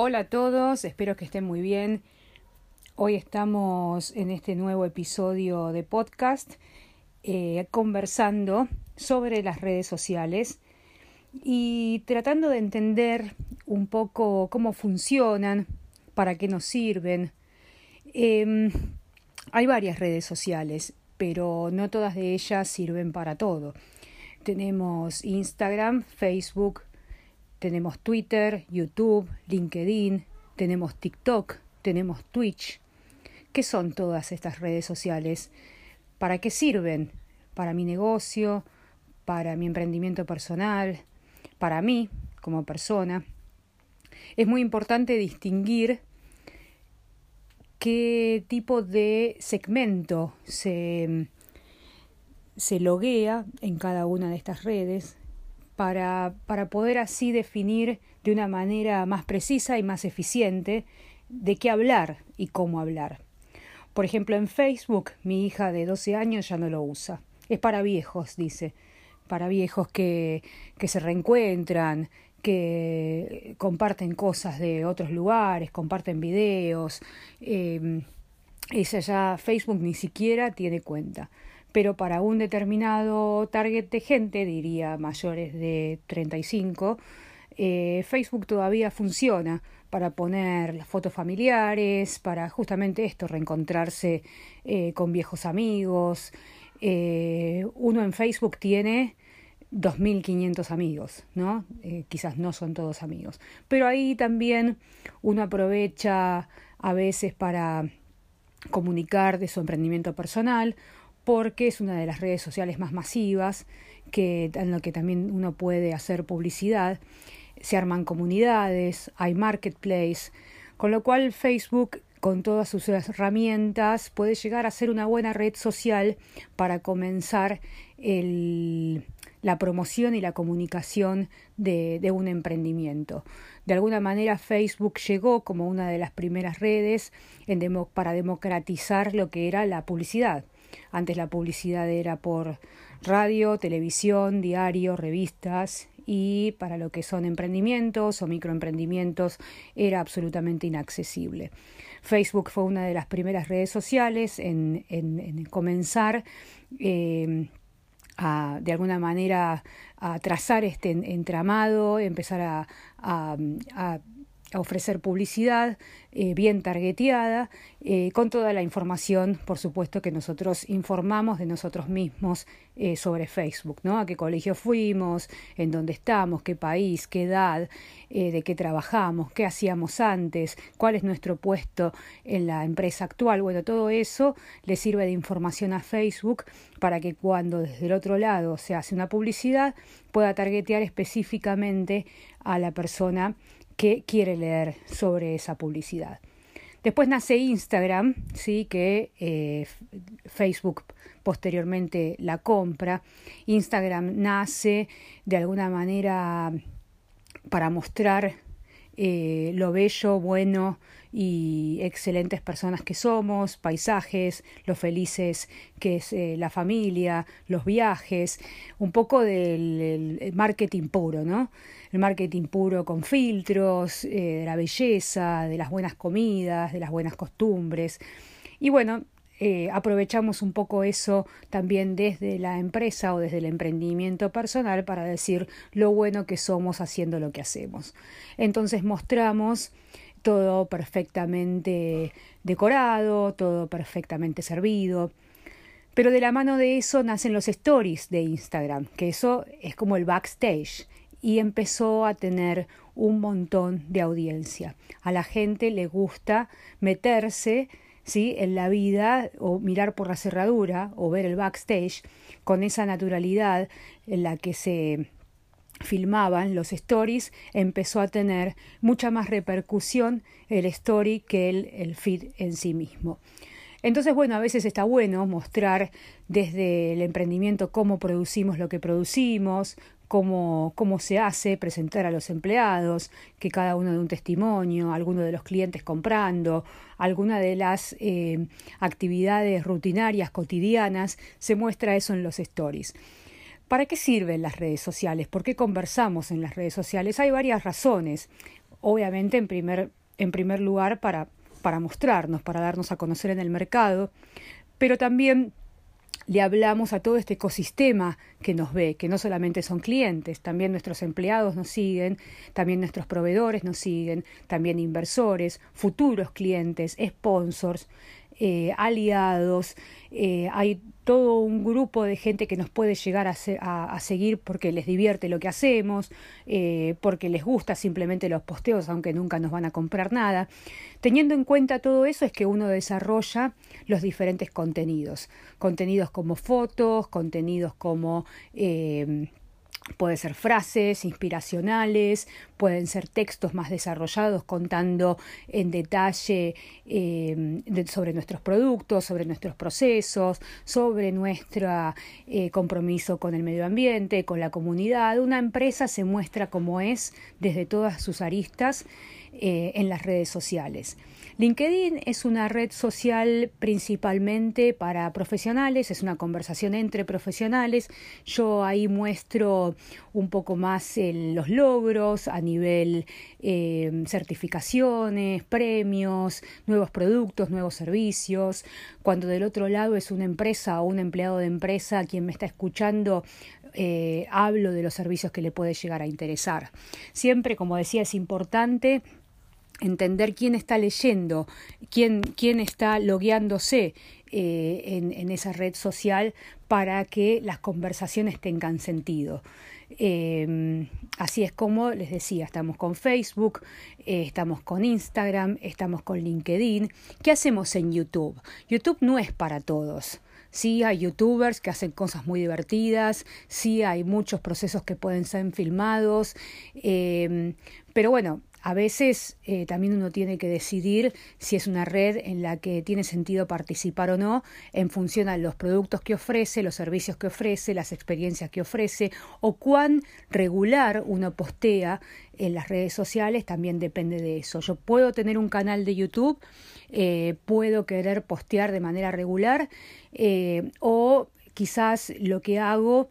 Hola a todos, espero que estén muy bien. Hoy estamos en este nuevo episodio de podcast eh, conversando sobre las redes sociales y tratando de entender un poco cómo funcionan, para qué nos sirven. Em, hay varias redes sociales, pero no todas de ellas sirven para todo. Tenemos Instagram, Facebook, tenemos Twitter, YouTube, LinkedIn, tenemos TikTok, tenemos Twitch. ¿Qué son todas estas redes sociales? ¿Para qué sirven? Para mi negocio, para mi emprendimiento personal, para mí como persona. Es muy importante distinguir qué tipo de segmento se, se loguea en cada una de estas redes para, para poder así definir de una manera más precisa y más eficiente de qué hablar y cómo hablar. Por ejemplo, en Facebook, mi hija de 12 años ya no lo usa. Es para viejos, dice. Para viejos que, que se reencuentran, que comparten cosas de otros lugares, comparten videos. Eh, ya Facebook ni siquiera tiene cuenta pero para un determinado target de gente, diría mayores de 35, eh, Facebook todavía funciona para poner las fotos familiares, para justamente esto, reencontrarse eh, con viejos amigos. Eh, uno en Facebook tiene 2.500 amigos, ¿no? quizás no son todos amigos. Pero ahí también uno aprovecha a veces para comunicar de su emprendimiento personal porque es una de las redes sociales más masivas que, en lo que también uno puede hacer publicidad. Se arman comunidades, hay marketplace, con lo cual Facebook con todas sus herramientas puede llegar a ser una buena red social para comenzar la promoción y la comunicación de, un emprendimiento. De alguna manera Facebook llegó como una de las primeras redes para democratizar lo que era la publicidad. Antes la publicidad era por radio, televisión, diario, revistas y para lo que son emprendimientos o microemprendimientos era absolutamente inaccesible. Facebook fue una de las primeras redes sociales en, en, comenzar eh, a, de alguna manera a trazar este entramado, empezar a ofrecer publicidad eh, bien targeteada, eh, con toda la información, por supuesto, que nosotros informamos de nosotros mismos eh, sobre Facebook, ¿no? A qué colegio fuimos, en dónde estamos, qué país, qué edad, de qué trabajamos, qué hacíamos antes, cuál es nuestro puesto en la empresa actual. Bueno, todo eso le sirve de información a Facebook para que cuando desde el otro lado se hace una publicidad pueda targetear específicamente a la persona que quiere leer sobre esa publicidad. Después nace Instagram, sí, que eh, Facebook posteriormente la compra. Instagram nace de alguna manera para mostrar eh, lo bello, bueno y excelentes personas que somos, paisajes, lo felices que es eh, la familia, los viajes, un poco del marketing puro, ¿no? El marketing puro con filtros, eh, de la belleza, de las buenas comidas, de las buenas costumbres. Y bueno, eh, aprovechamos un poco eso también desde la empresa o desde el emprendimiento personal para decir lo bueno que somos haciendo lo que hacemos. Entonces mostramos todo perfectamente decorado, todo perfectamente servido. Pero de la mano de eso nacen los stories de Instagram, que eso es como el backstage y empezó a tener un montón de audiencia. A la gente le gusta meterse ¿sí? en la vida o mirar por la cerradura o ver el backstage con esa naturalidad en la que se filmaban los stories empezó a tener mucha más repercusión el story que el, el feed en sí mismo. Entonces, bueno, a veces está bueno mostrar desde el emprendimiento cómo producimos lo que producimos, cómo, cómo se hace, presentar a los empleados, que cada uno de un testimonio, alguno de los clientes comprando, alguna de las eh, actividades rutinarias cotidianas, se muestra eso en los stories. ¿Para qué sirven las redes sociales? ¿Por qué conversamos en las redes sociales? Hay varias razones. obviamente en primer, en primer lugar para, para mostrarnos, para darnos a conocer en el mercado, pero también le hablamos a todo este ecosistema que nos ve, que no solamente son clientes, también nuestros empleados nos siguen, también nuestros proveedores nos siguen, también inversores, futuros clientes, sponsors, eh, aliados, eh, hay todo un grupo de gente que nos puede llegar a, a, seguir porque les divierte lo que hacemos, eh, porque les gusta simplemente los posteos, aunque nunca nos van a comprar nada. Teniendo en cuenta todo eso es que uno desarrolla los diferentes contenidos, contenidos como fotos, contenidos como Puede ser frases inspiracionales, pueden ser textos más desarrollados contando en detalle eh, sobre nuestros productos, sobre nuestros procesos, sobre nuestro eh, compromiso con el medio ambiente, con la comunidad. Una empresa se muestra como es desde todas sus aristas eh, en las redes sociales. LinkedIn es una red social principalmente para profesionales, es una conversación entre profesionales. Yo ahí muestro un poco más los logros a nivel eh, certificaciones, premios, nuevos productos, nuevos servicios. Cuando del otro lado es una empresa o un empleado de empresa quien me está escuchando, eh, hablo de los servicios que le puede llegar a interesar. Siempre, como decía, es importante entender quién está leyendo, quién, quién está logueándose eh, en, esa red social para que las conversaciones tengan sentido. Eh, así es como les decía, estamos con Facebook, eh, estamos con Instagram, estamos con LinkedIn. ¿Qué hacemos en YouTube? YouTube no es para todos. Sí hay youtubers que hacen cosas muy divertidas, sí hay muchos procesos que pueden ser filmados, eh, pero bueno, a veces eh, también uno tiene que decidir si es una red en la que tiene sentido participar o no en función a los productos que ofrece, los servicios que ofrece, las experiencias que ofrece o cuán regular uno postea en las redes sociales también depende de eso. Yo puedo tener un canal de YouTube, eh, puedo querer postear de manera regular eh, o quizás lo que hago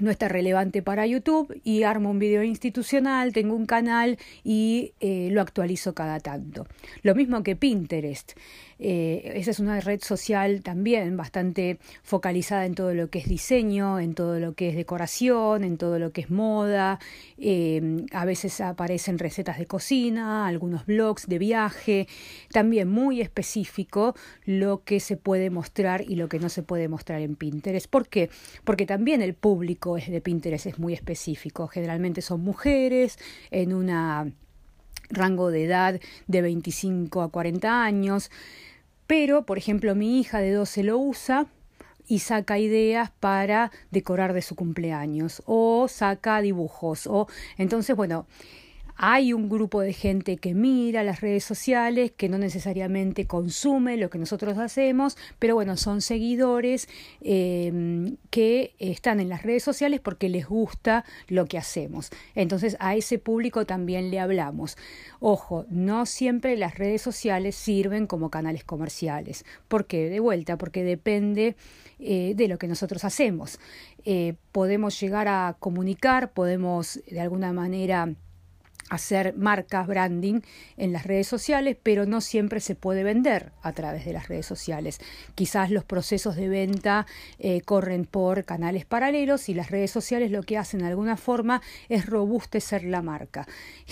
no está relevante para YouTube y armo un video institucional, tengo un canal y eh, lo actualizo cada tanto. Lo mismo que Pinterest. Eh, esa es una red social también bastante focalizada en todo lo que es diseño, en todo lo que es decoración, en todo lo que es moda. Eh, a veces aparecen recetas de cocina, algunos blogs de viaje. También muy específico lo que se puede mostrar y lo que no se puede mostrar en Pinterest. ¿Por qué? Porque también el público es de Pinterest es muy específico. Generalmente son mujeres en una rango de edad de 25 a 40 años. Pero, por ejemplo, mi hija de 12 lo usa y saca ideas para decorar de su cumpleaños o saca dibujos o entonces bueno hay un grupo de gente que mira las redes sociales, que no necesariamente consume lo que nosotros hacemos, pero bueno, son seguidores eh, que están en las redes sociales porque les gusta lo que hacemos. Entonces a ese público también le hablamos. Ojo, no siempre las redes sociales sirven como canales comerciales. ¿Por qué? De vuelta, porque depende eh, de lo que nosotros hacemos. Eh, podemos llegar a comunicar, podemos de alguna manera hacer marcas, branding en las redes sociales, pero no siempre se puede vender a través de las redes sociales. Quizás los procesos de venta eh, corren por canales paralelos y las redes sociales lo que hacen de alguna forma es robustecer la marca,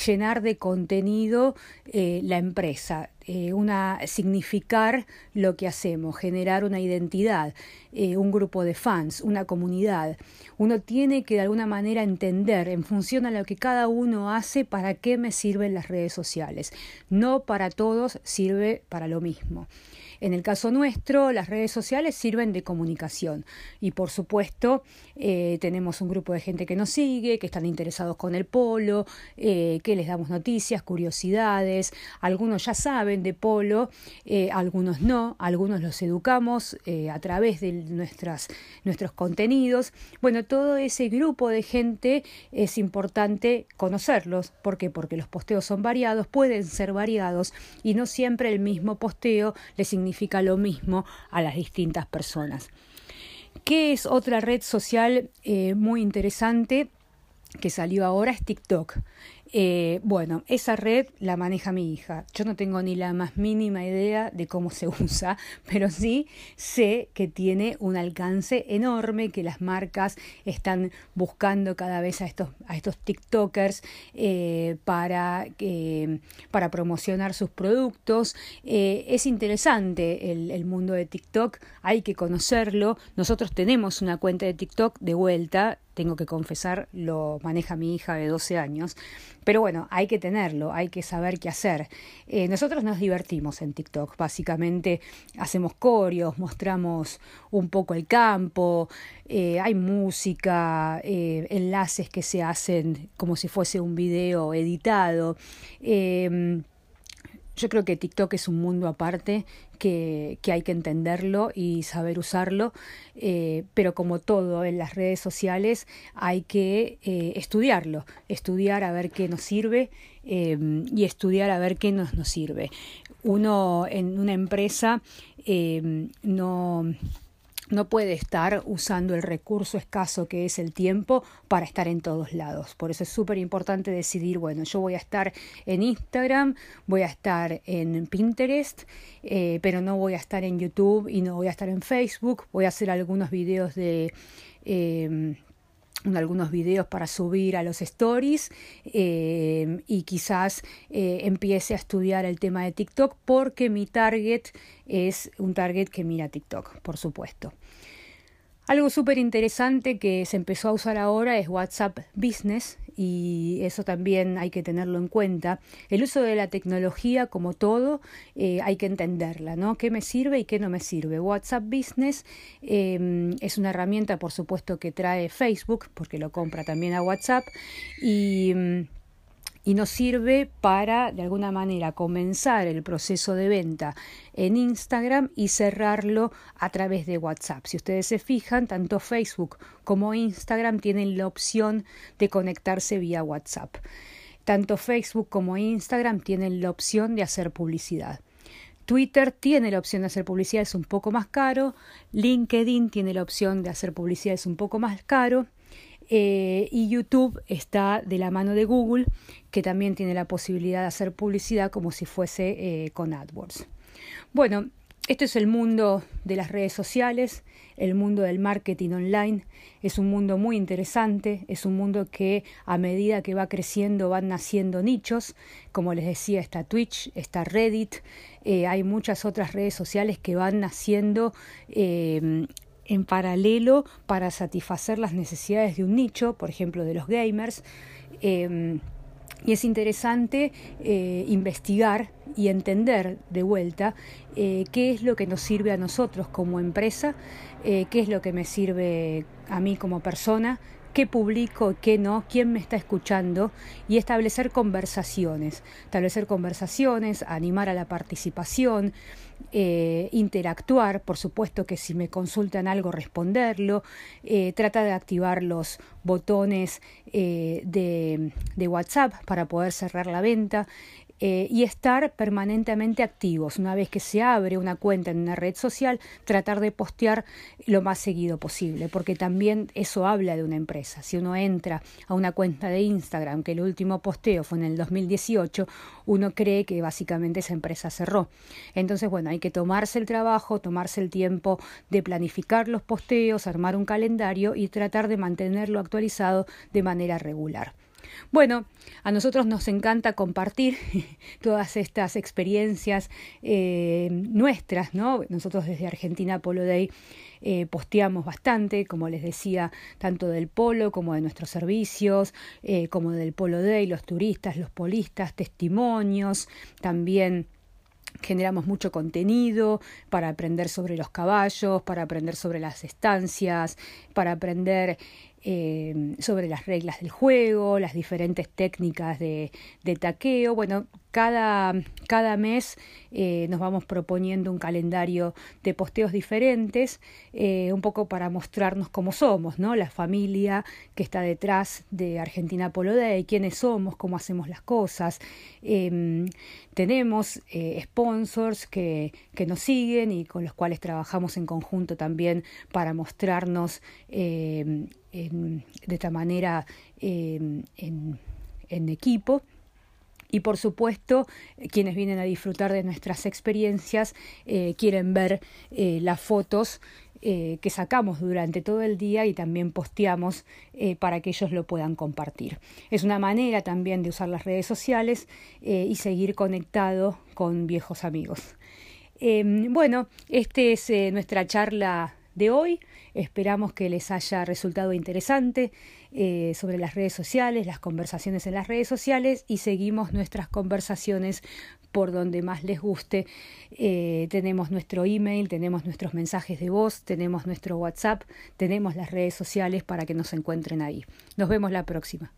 llenar de contenido eh, la empresa, eh, una, significar lo que hacemos, generar una identidad, eh, un grupo de fans, una comunidad. Uno tiene que de alguna manera entender en función a lo que cada uno hace para qué me sirven las redes sociales. No para todos sirve para lo mismo. En el caso nuestro, las redes sociales sirven de comunicación y por supuesto eh, tenemos un grupo de gente que nos sigue, que están interesados con el polo, eh, que les damos noticias, curiosidades, algunos ya saben de polo, eh, algunos no, algunos los educamos a través de nuestras, nuestros contenidos. Bueno, todo ese grupo de gente es importante conocerlos. ¿Por qué? Porque los posteos son variados, pueden ser variados y no siempre el mismo posteo les significa significa lo mismo a las distintas personas. ¿Qué es otra red social eh, muy interesante? que salió ahora es TikTok. Eh, bueno, esa red la maneja mi hija. Yo no tengo ni la más mínima idea de cómo se usa, pero sí sé que tiene un alcance enorme, que las marcas están buscando cada vez a estos, a estos TikTokers eh, para, para promocionar sus productos. Eh, es interesante el, el mundo de TikTok, hay que conocerlo. Nosotros tenemos una cuenta de TikTok de vuelta, tengo que confesar, lo maneja mi hija de 12 años. Pero bueno, hay que tenerlo, hay que saber qué hacer. Eh, nosotros nos divertimos en TikTok, básicamente hacemos corios, mostramos un poco el campo, eh, hay música, eh, enlaces que se hacen como si fuese un video editado. Yo creo que TikTok es un mundo aparte que, que hay que entenderlo y saber usarlo, eh, pero como todo en las redes sociales hay que eh, estudiarlo, estudiar a ver qué nos sirve eh, y estudiar a ver qué nos, nos sirve. Uno en una empresa no no puede estar usando el recurso escaso que es el tiempo para estar en todos lados. Por eso es súper importante decidir, bueno, yo voy a estar en Instagram, voy a estar en Pinterest, eh, pero no voy a estar en YouTube y no voy a estar en Facebook. Voy a hacer algunos videos de... Eh, algunos videos para subir a los stories eh, y quizás eh, empiece a estudiar el tema de TikTok porque mi target es un target que mira TikTok, por supuesto. Algo súper interesante que se empezó a usar ahora es WhatsApp Business y eso también hay que tenerlo en cuenta. El uso de la tecnología, como todo, eh, hay que entenderla, ¿no? ¿Qué me sirve y qué no me sirve? WhatsApp Business em, es una herramienta, por supuesto, que trae Facebook, porque lo compra también a WhatsApp, y mm, y nos sirve para, de alguna manera, comenzar el proceso de venta en Instagram y cerrarlo a través de WhatsApp. Si ustedes se fijan, tanto Facebook como Instagram tienen la opción de conectarse vía WhatsApp. Tanto Facebook como Instagram tienen la opción de hacer publicidad. Twitter tiene la opción de hacer publicidad, es un poco más caro. LinkedIn tiene la opción de hacer publicidad, es un poco más caro. Eh, y YouTube está de la mano de Google, que también tiene la posibilidad de hacer publicidad como si fuese eh, con AdWords. Bueno, esto es el mundo de las redes sociales, el mundo del marketing online. Es un mundo muy interesante, es un mundo que a medida que va creciendo van naciendo nichos. Como les decía, está Twitch, está Reddit, eh, hay muchas otras redes sociales que van naciendo en paralelo para satisfacer las necesidades de un nicho, por ejemplo, de los gamers. Em, y es interesante eh, investigar y entender de vuelta eh, qué es lo que nos sirve a nosotros como empresa, eh, qué es lo que me sirve a mí como persona, qué publico, qué no, quién me está escuchando y establecer conversaciones, establecer conversaciones, animar a la participación, eh, interactuar, por supuesto que si me consultan algo responderlo, eh, trata de activar los botones eh, de, de WhatsApp para poder cerrar la venta, eh, y estar permanentemente activos. Una vez que se abre una cuenta en una red social, tratar de postear lo más seguido posible, porque también eso habla de una empresa. Si uno entra a una cuenta de Instagram, que el último posteo fue en el 2018, uno cree que básicamente esa empresa cerró. Entonces, bueno, hay que tomarse el trabajo, tomarse el tiempo de planificar los posteos, armar un calendario y tratar de mantenerlo actualizado de manera regular. Bueno, a nosotros nos encanta compartir todas estas experiencias eh, nuestras, ¿no? Nosotros desde Argentina Polo Day eh, posteamos bastante, como les decía, tanto del polo como de nuestros servicios, eh, como del Polo Day, los turistas, los polistas, testimonios, también generamos mucho contenido para aprender sobre los caballos, para aprender sobre las estancias, para aprender eh, sobre las reglas del juego, las diferentes técnicas de, de taqueo. Bueno, cada, cada mes eh, nos vamos proponiendo un calendario de posteos diferentes, eh, un poco para mostrarnos cómo somos, ¿no? La familia que está detrás de Argentina Polo Day, quiénes somos, cómo hacemos las cosas. Em, tenemos eh, sponsors que, que nos siguen y con los cuales trabajamos en conjunto también para mostrarnos em, de esta manera em, en en equipo. Y por supuesto, quienes vienen a disfrutar de nuestras experiencias eh, quieren ver eh, las fotos eh, que sacamos durante todo el día y también posteamos para que ellos lo puedan compartir. Es una manera también de usar las redes sociales y seguir conectado con viejos amigos. bueno, esta es nuestra charla de hoy. Esperamos que les haya resultado interesante eh, sobre las redes sociales, las conversaciones en las redes sociales y seguimos nuestras conversaciones por donde más les guste. Eh, tenemos nuestro email, tenemos nuestros mensajes de voz, tenemos nuestro WhatsApp, tenemos las redes sociales para que nos encuentren ahí. Nos vemos la próxima.